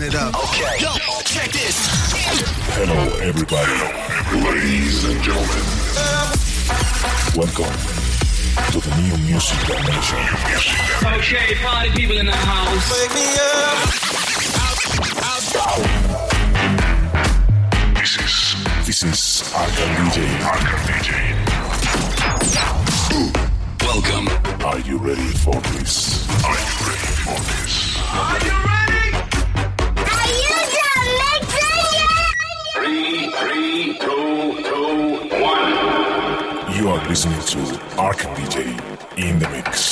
Run it up. Okay. Yo, check this. Hello, everybody. Ladies and gentlemen. Welcome to the new music dimension. Okay, party people in the house. Wake me up. This is this is Arkham DJ. Arkham DJ. Welcome. Are you ready for this? Are you ready for this? Are you ready? In the mix.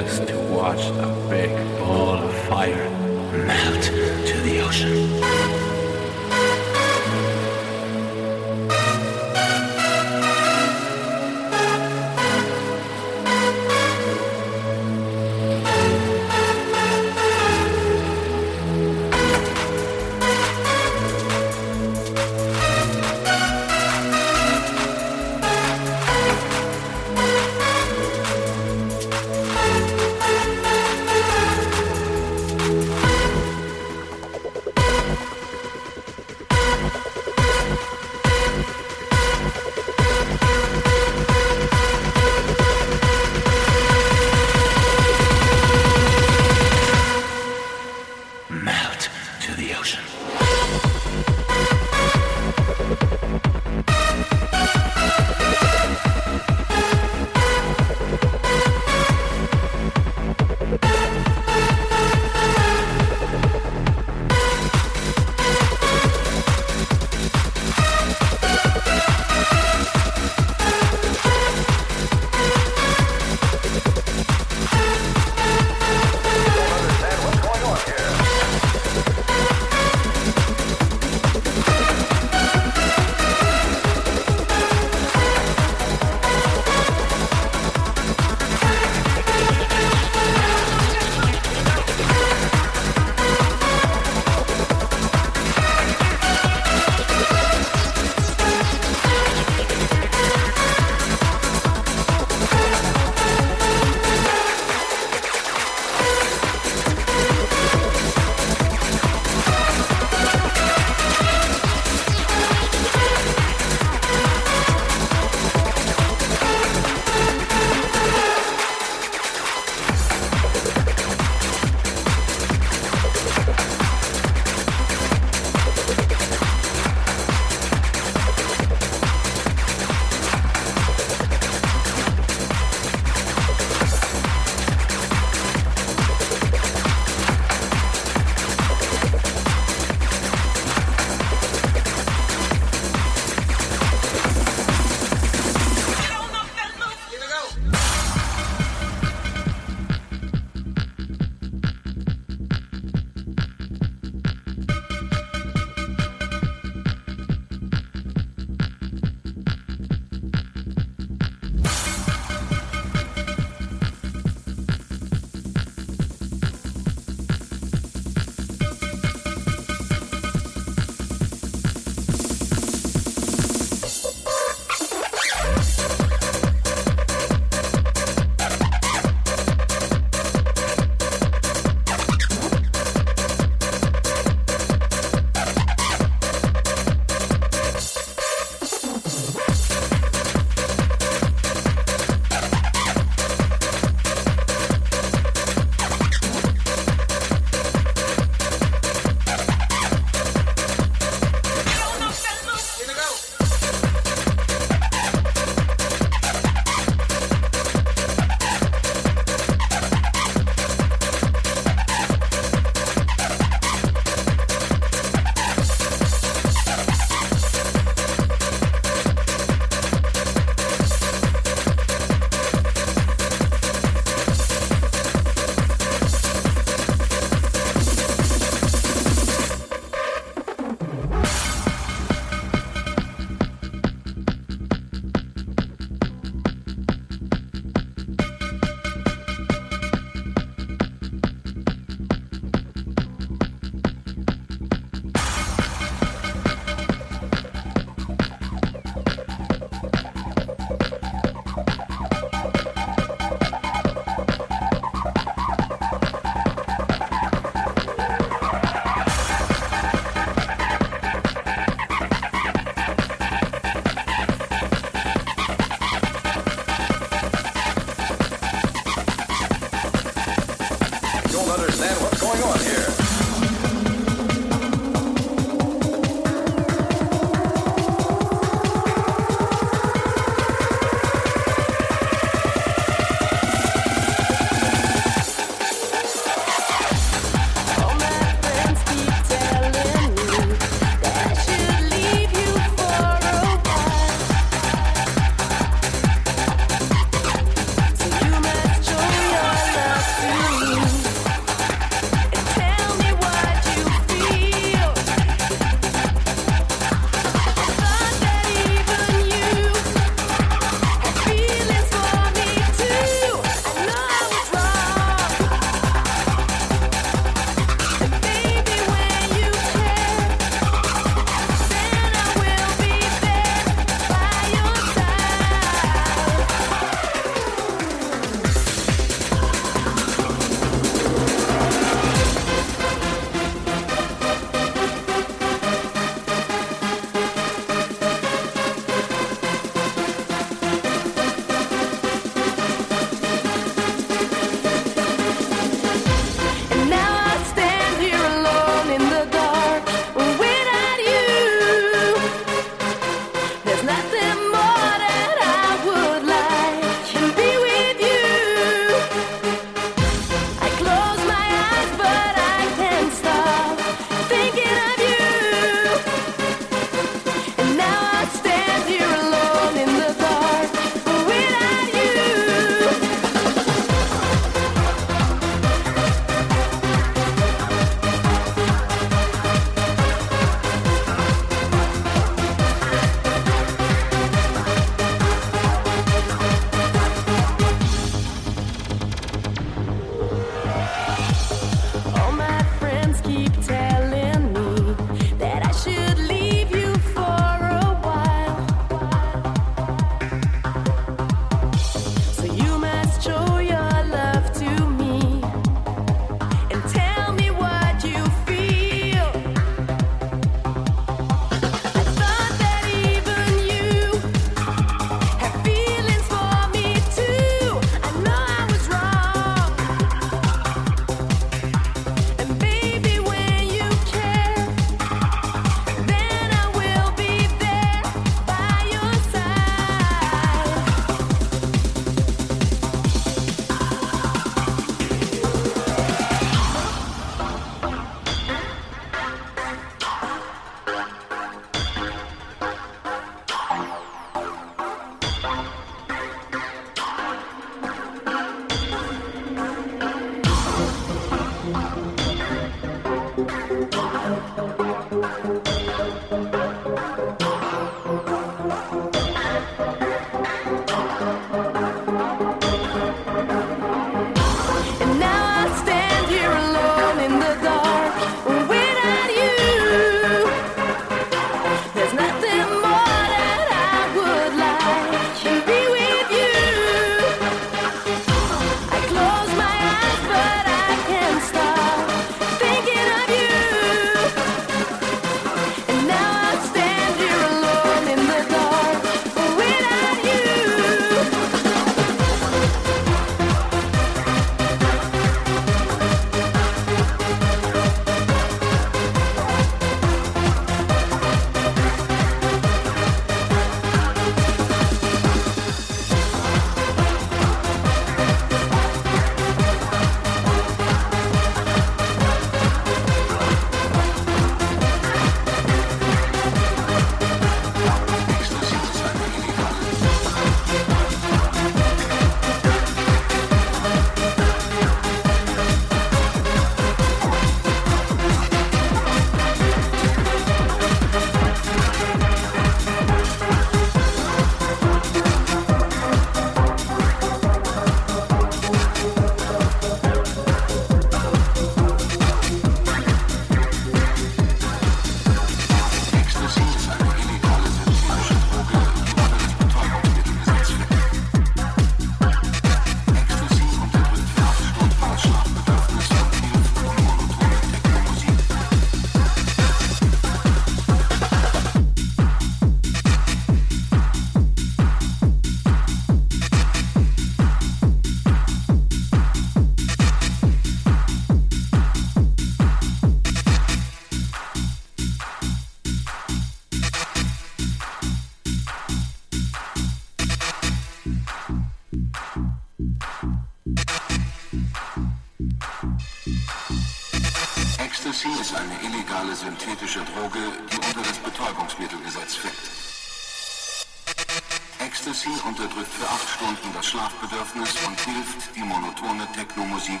Bedürfnis und hilft, die monotone Techno-Musik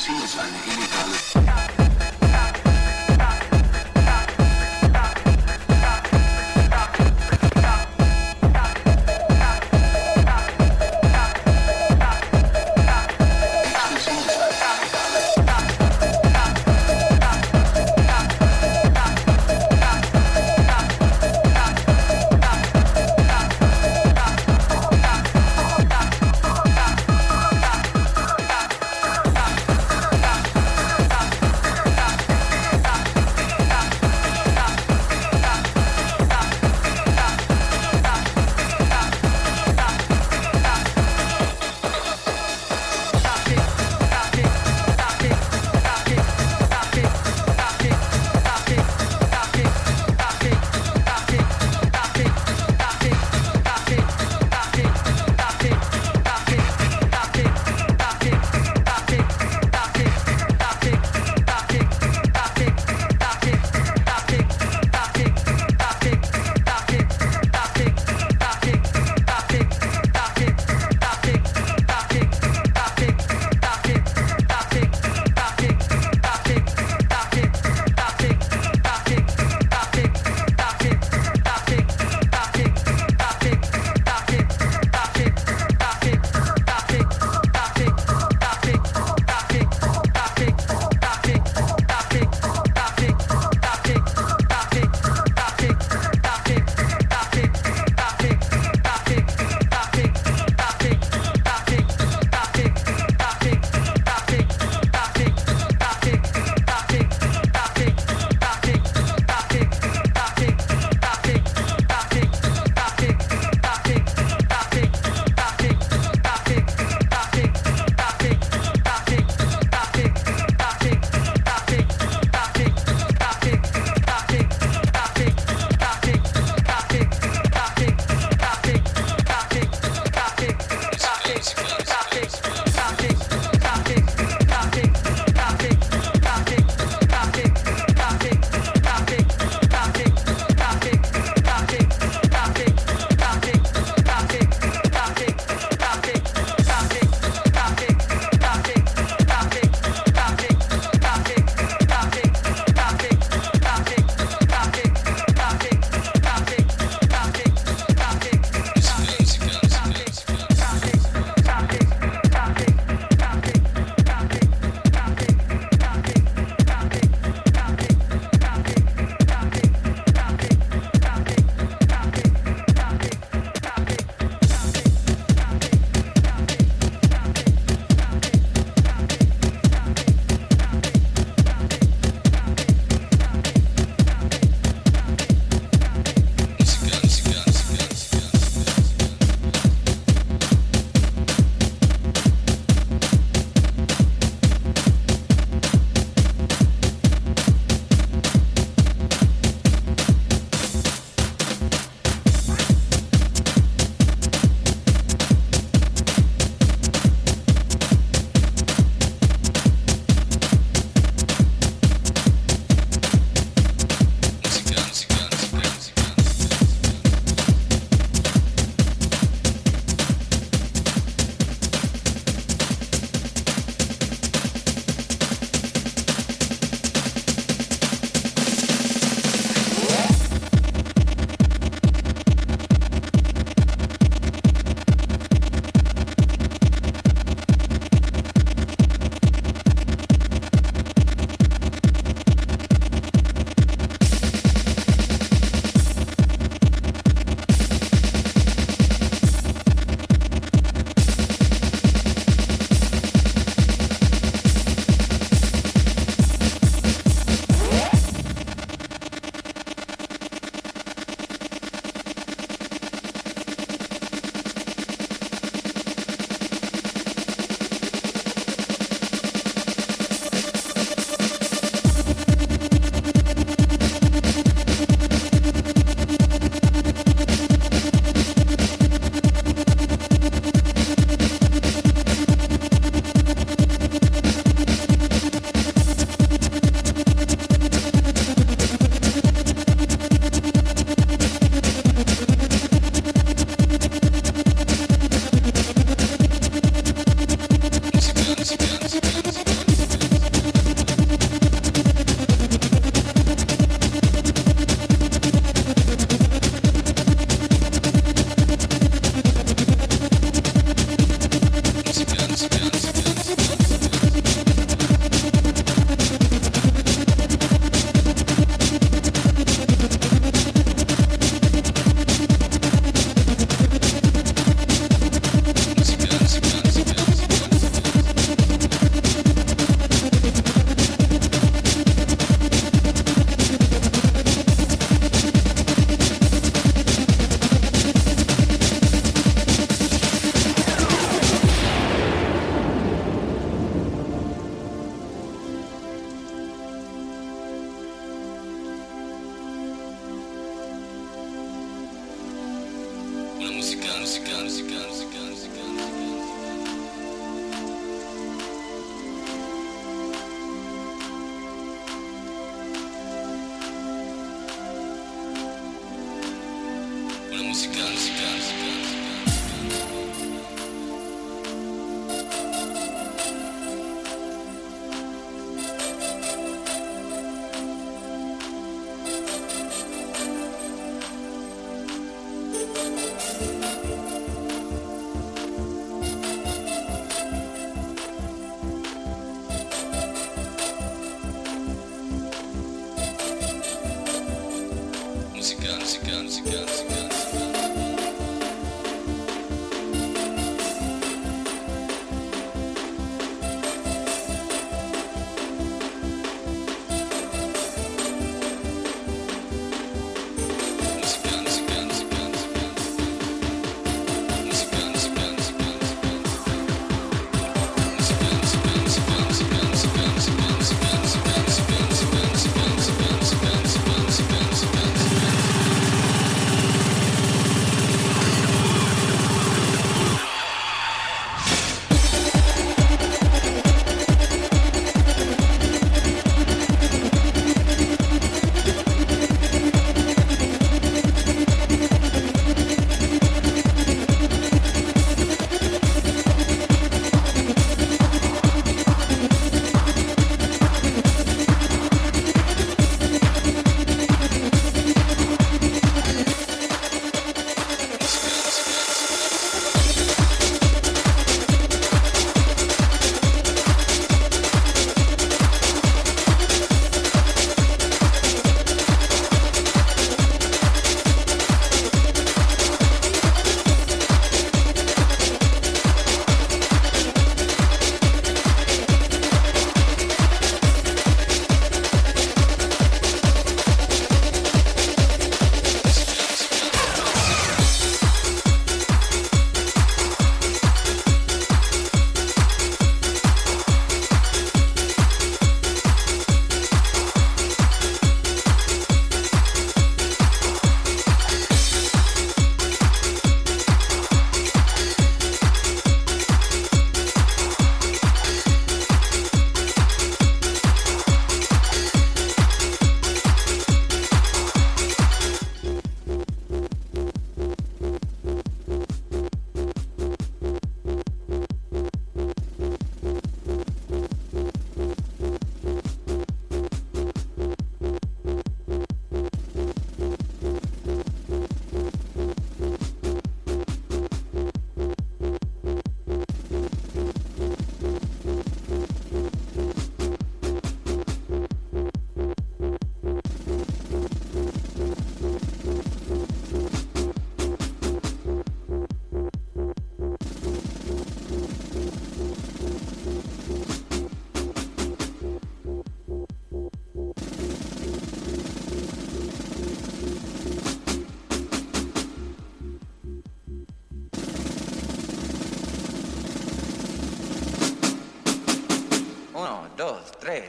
seen the sign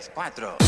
3, 4.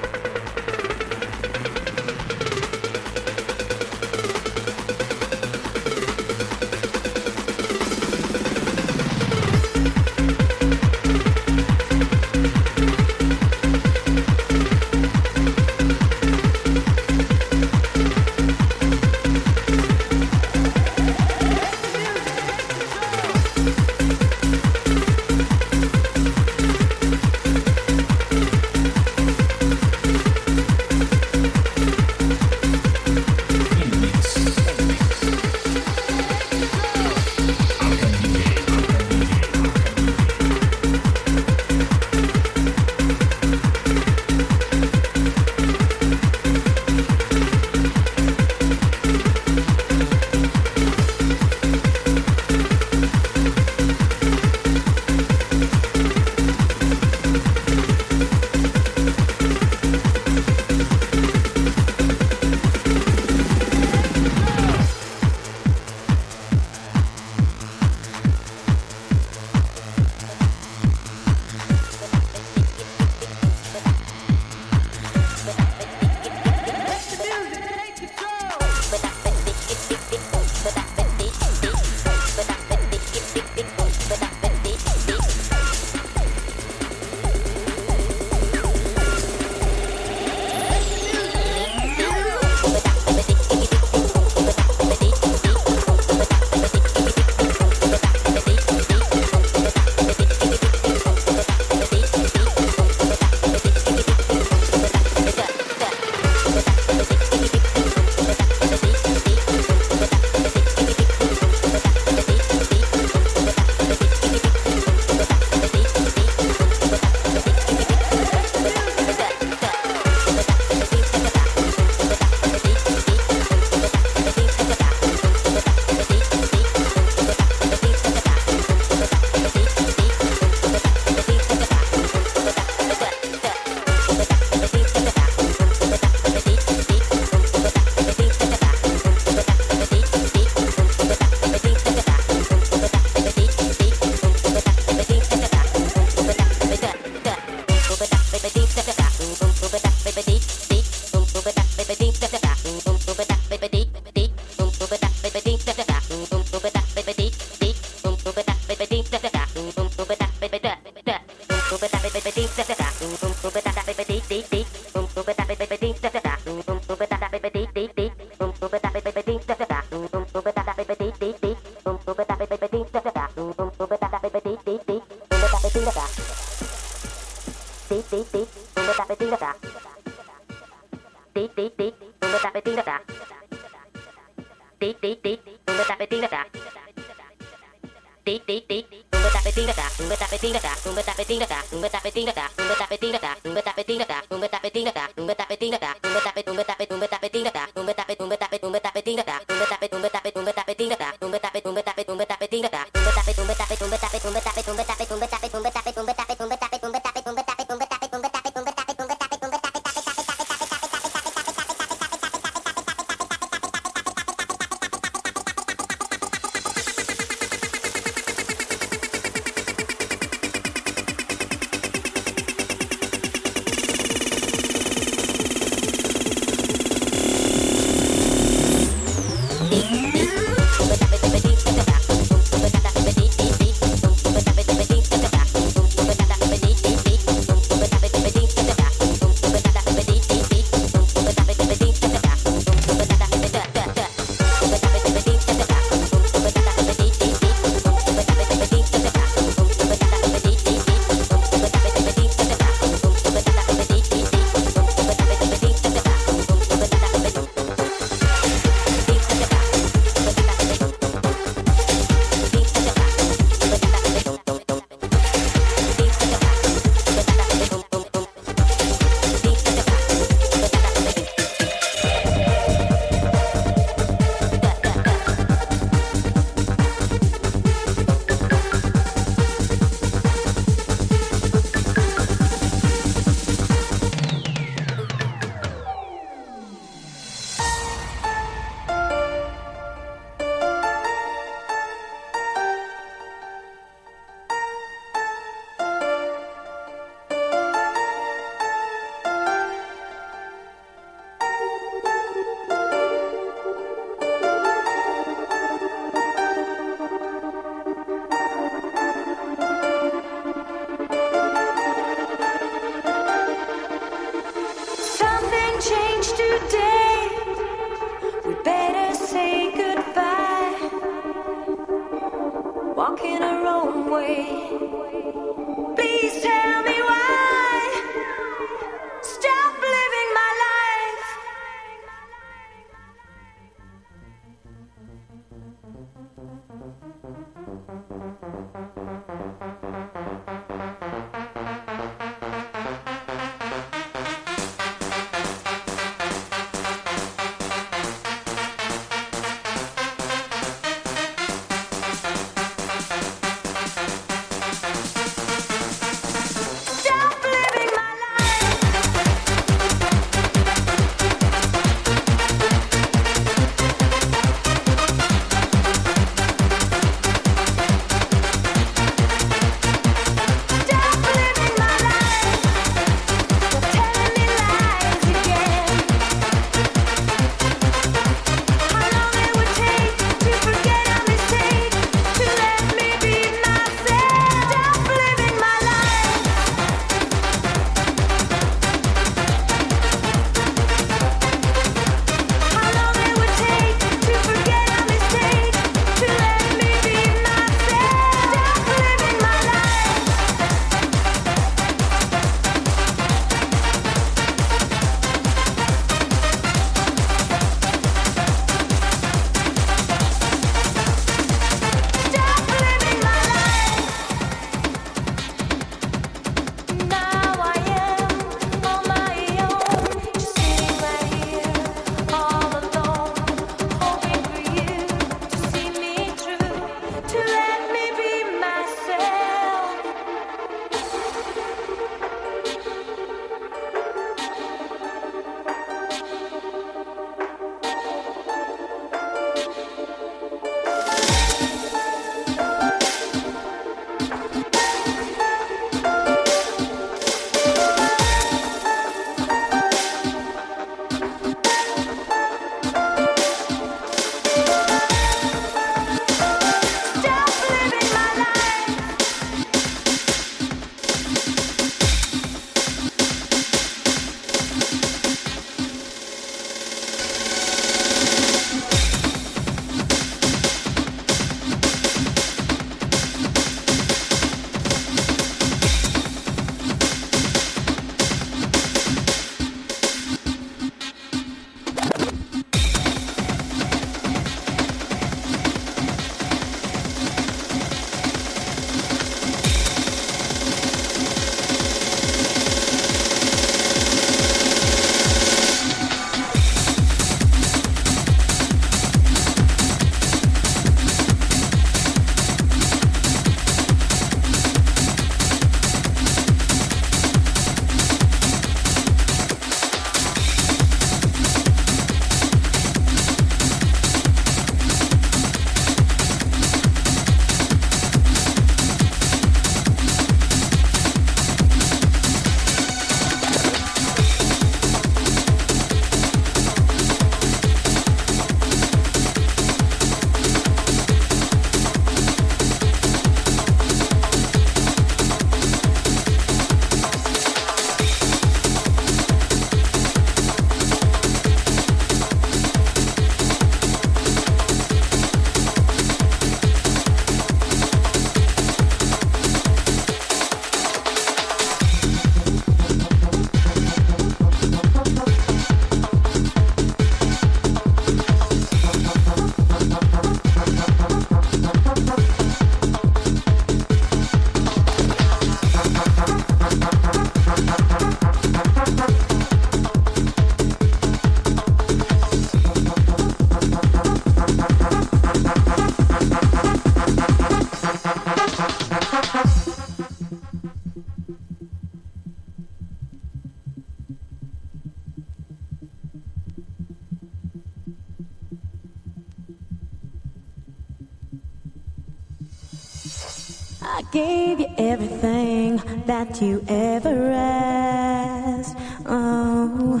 That you ever asked. Oh,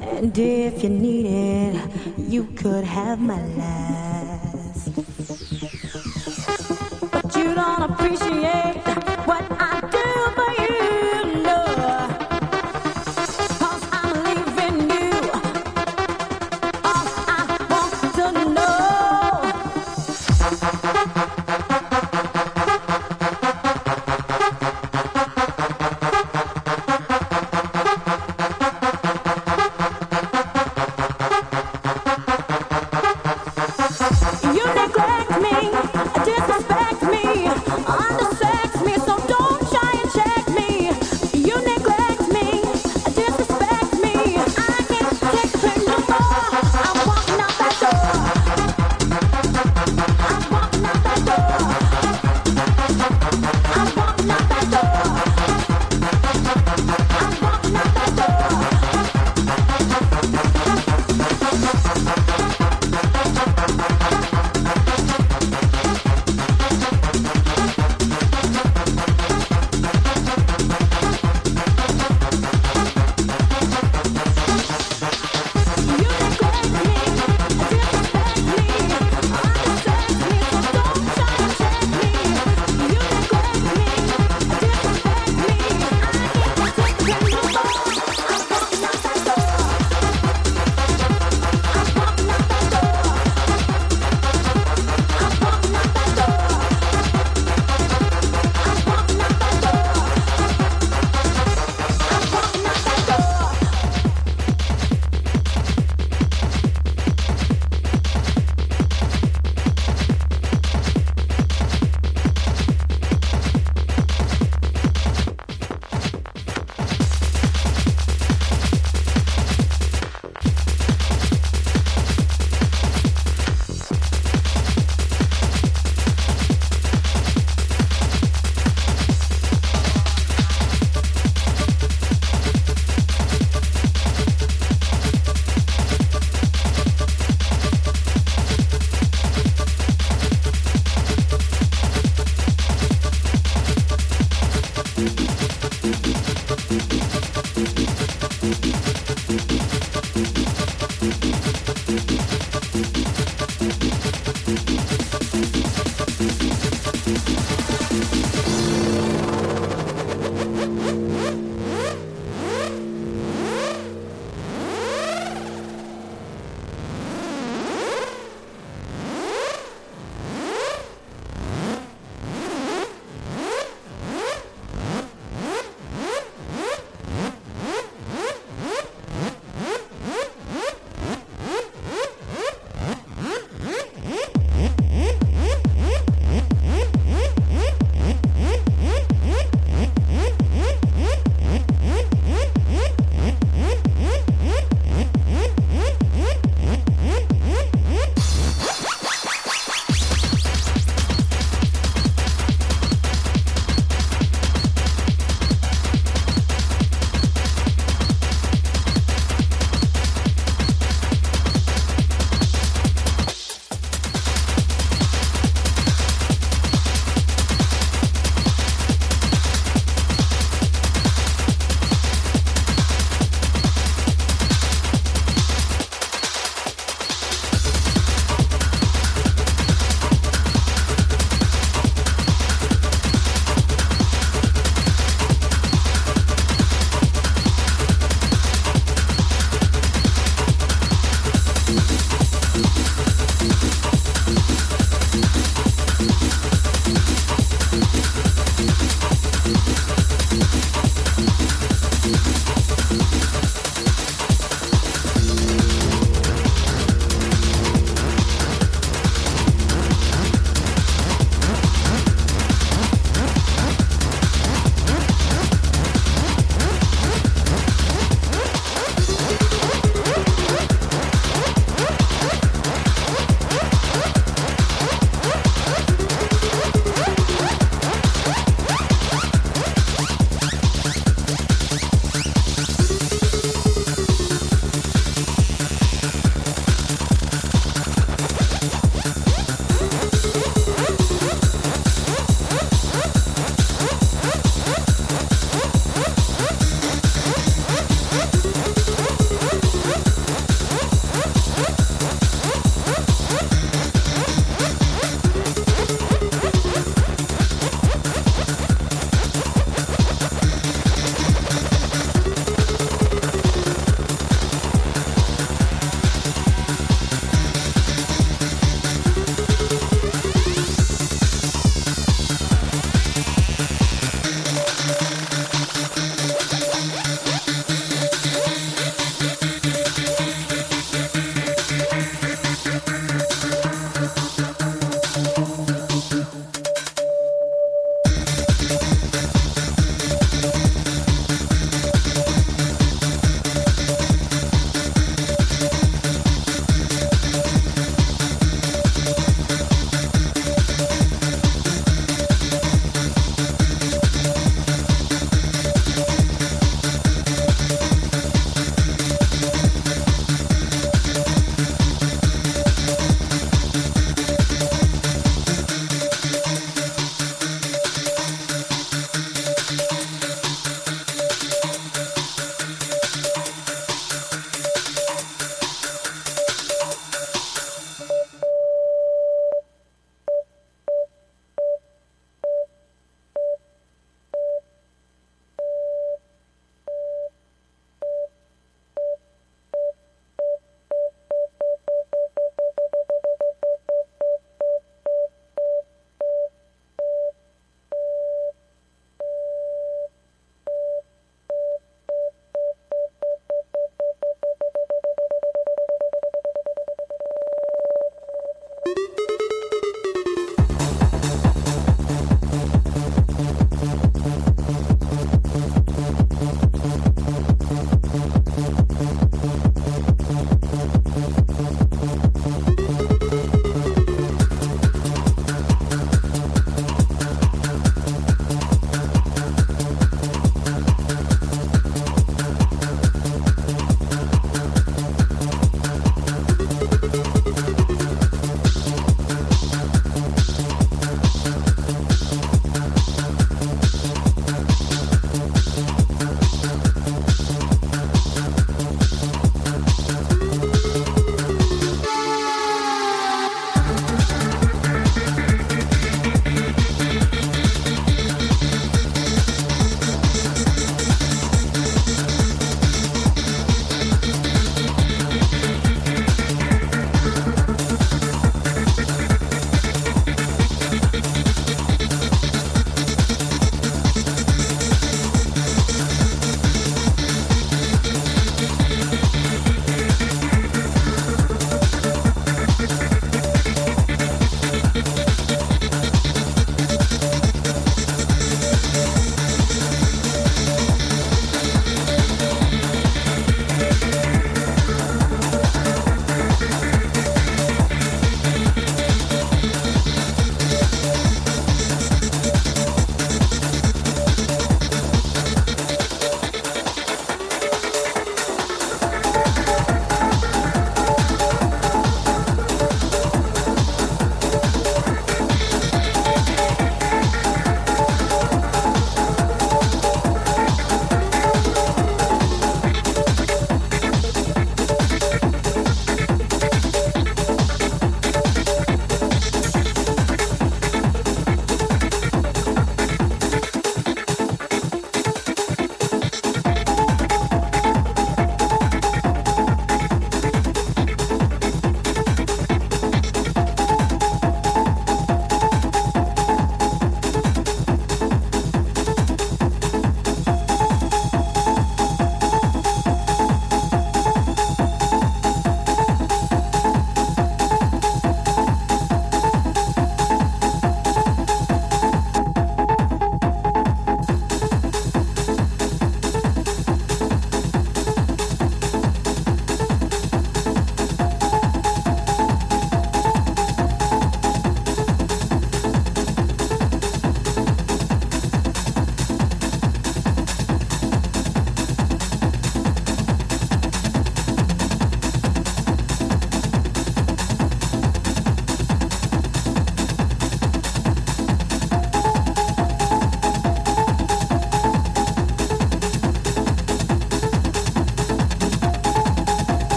and if you need it, you could have my last.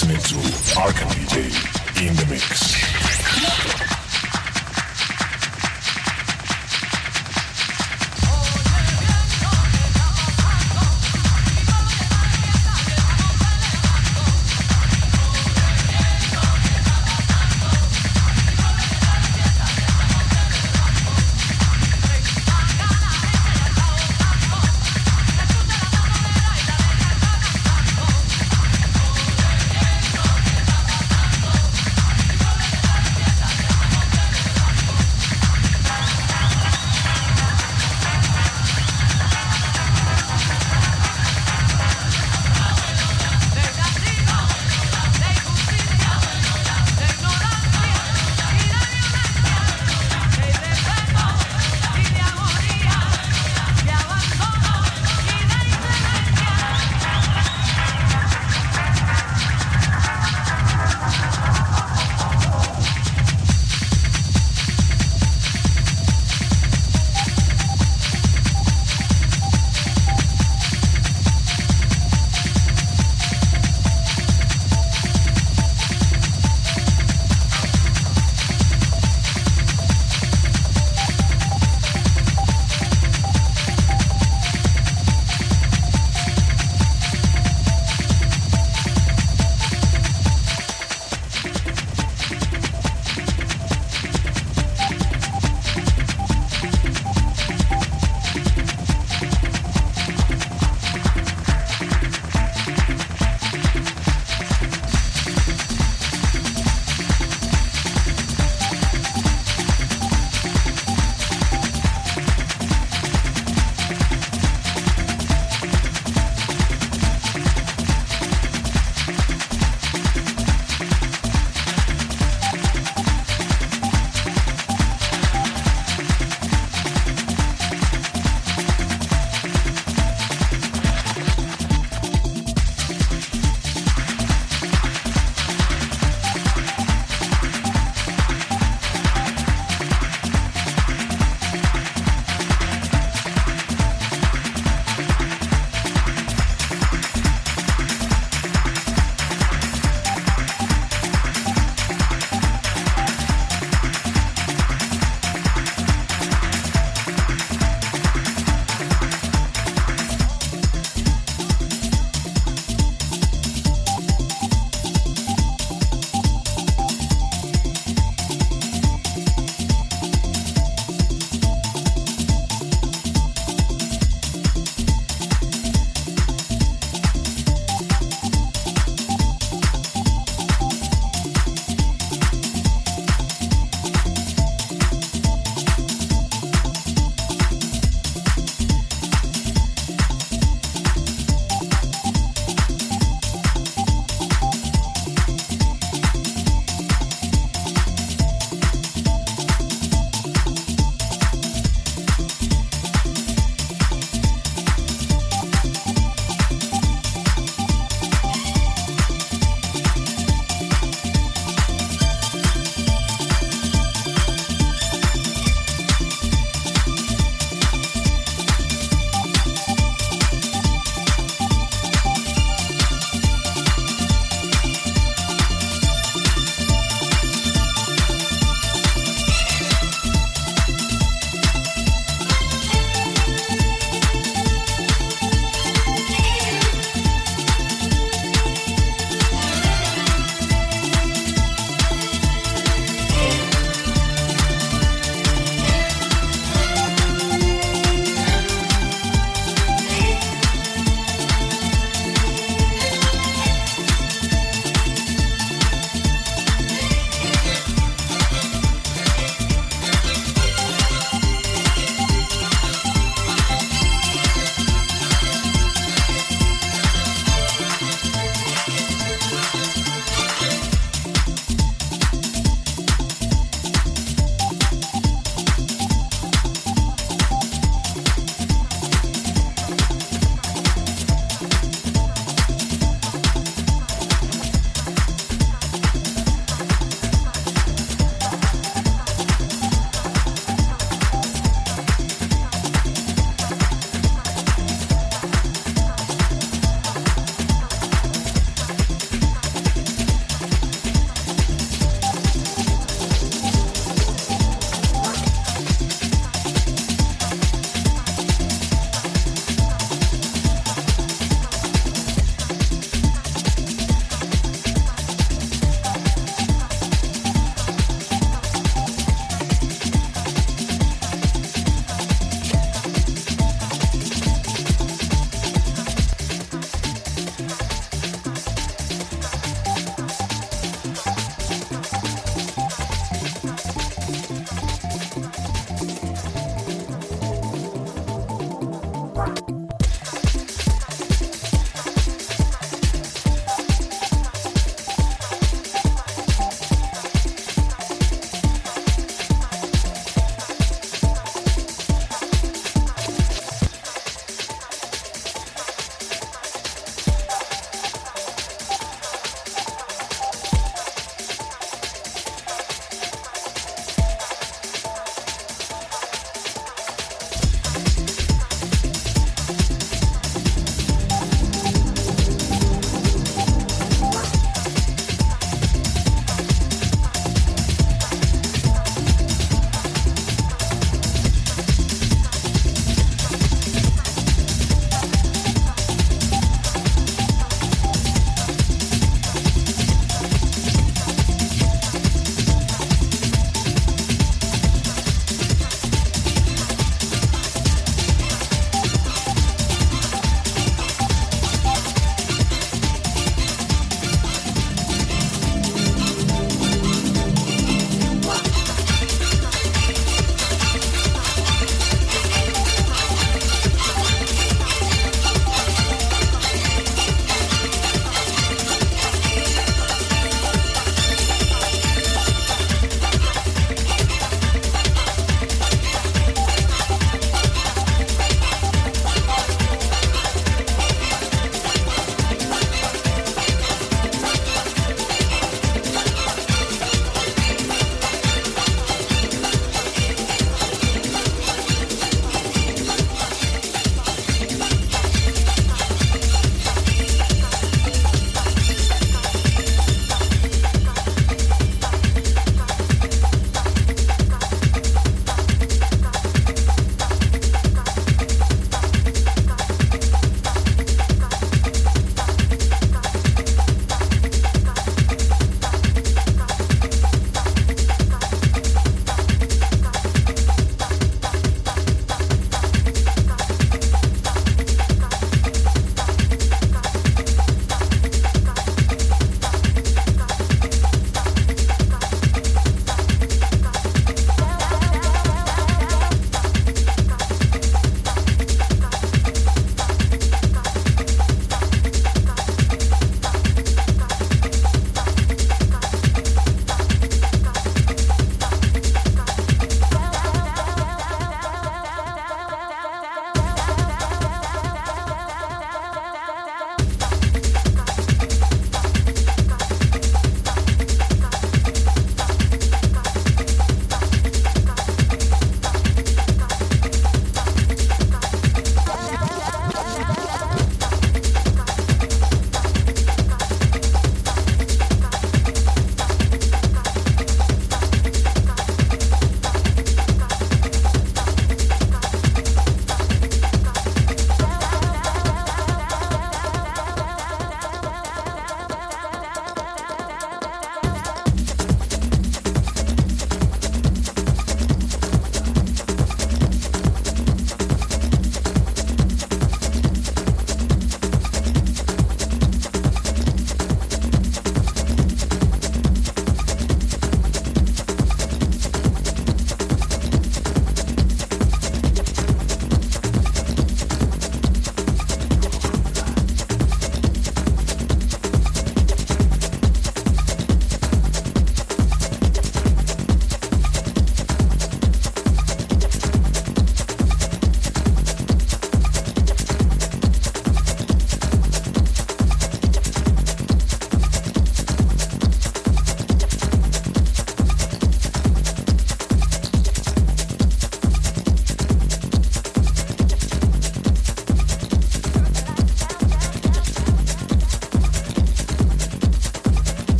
You are listening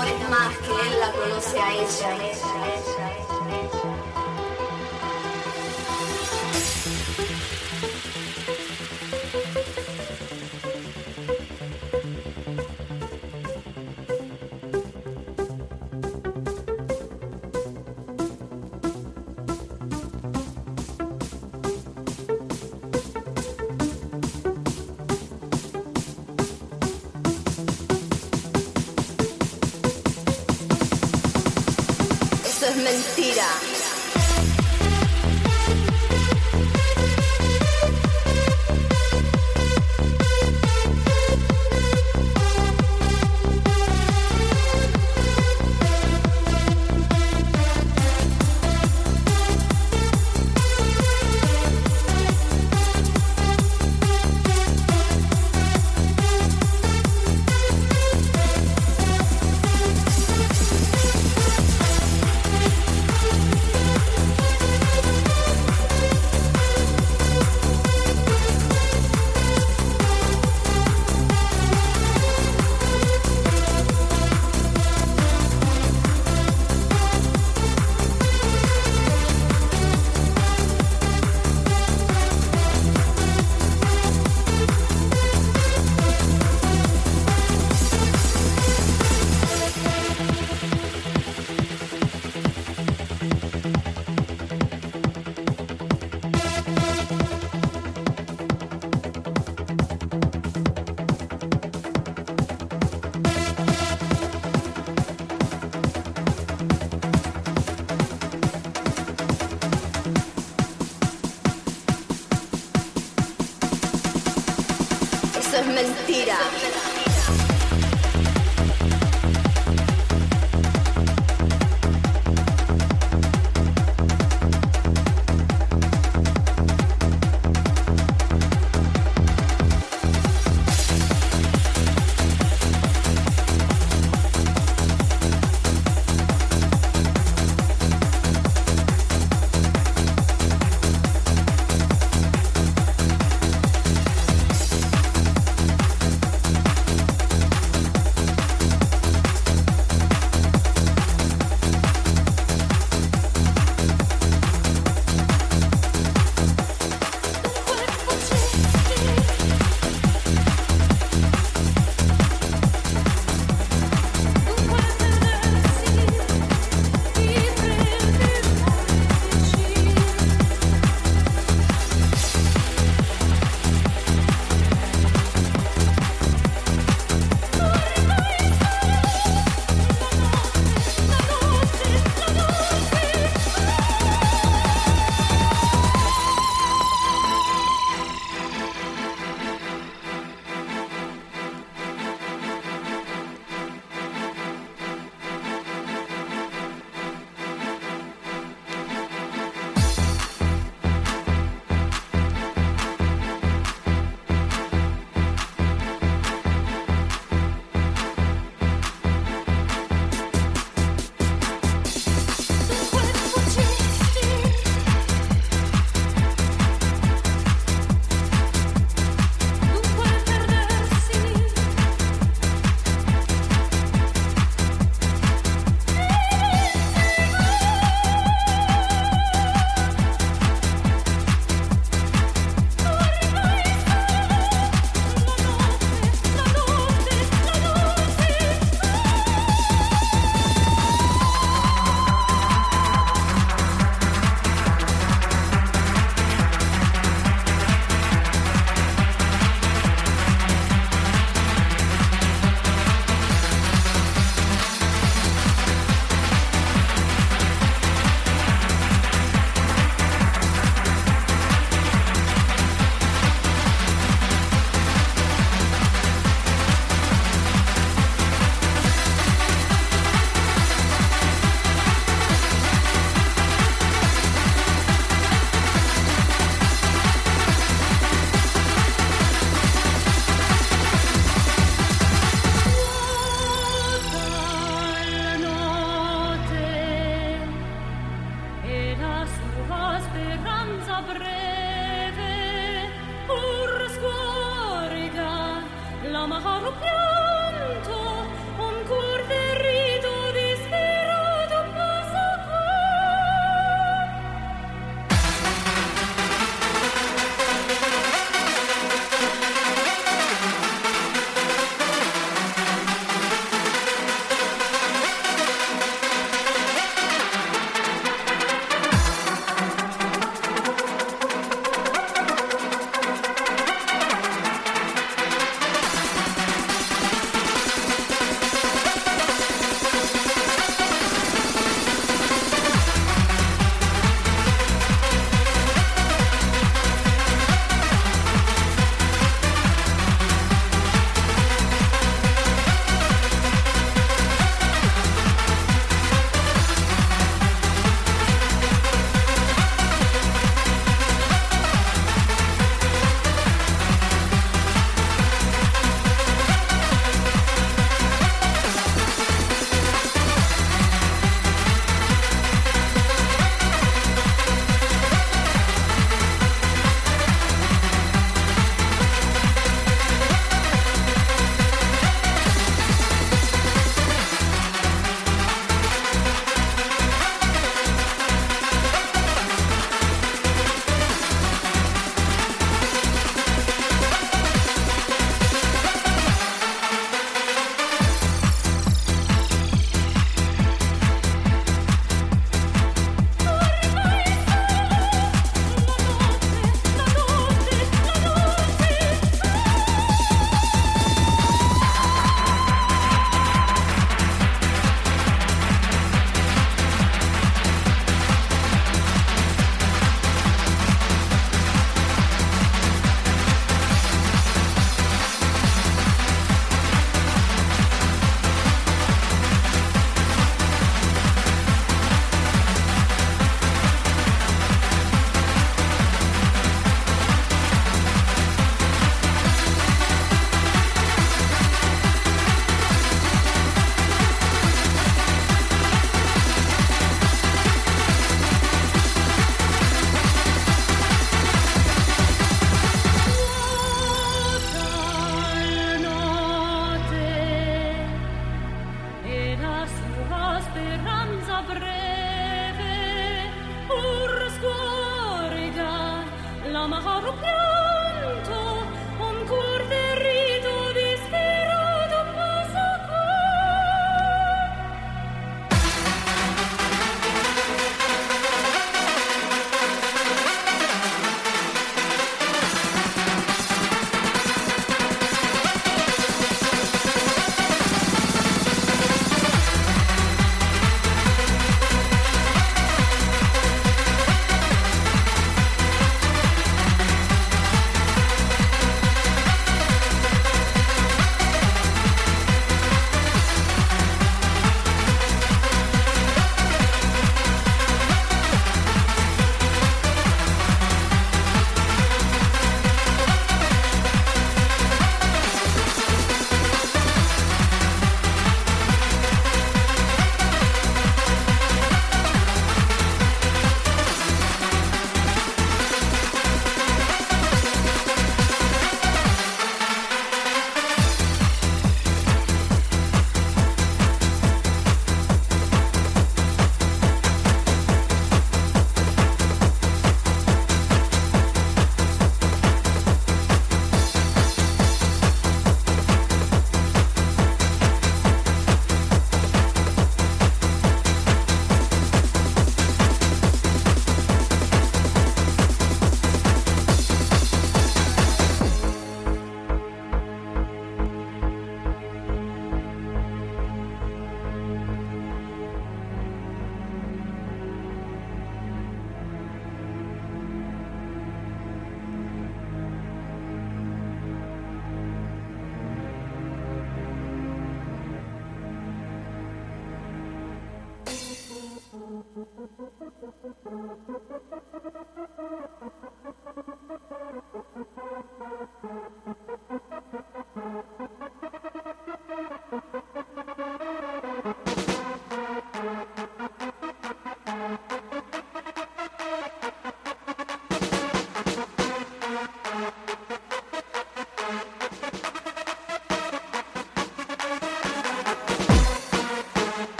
amor es más que él la conoce a ella.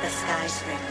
The. Come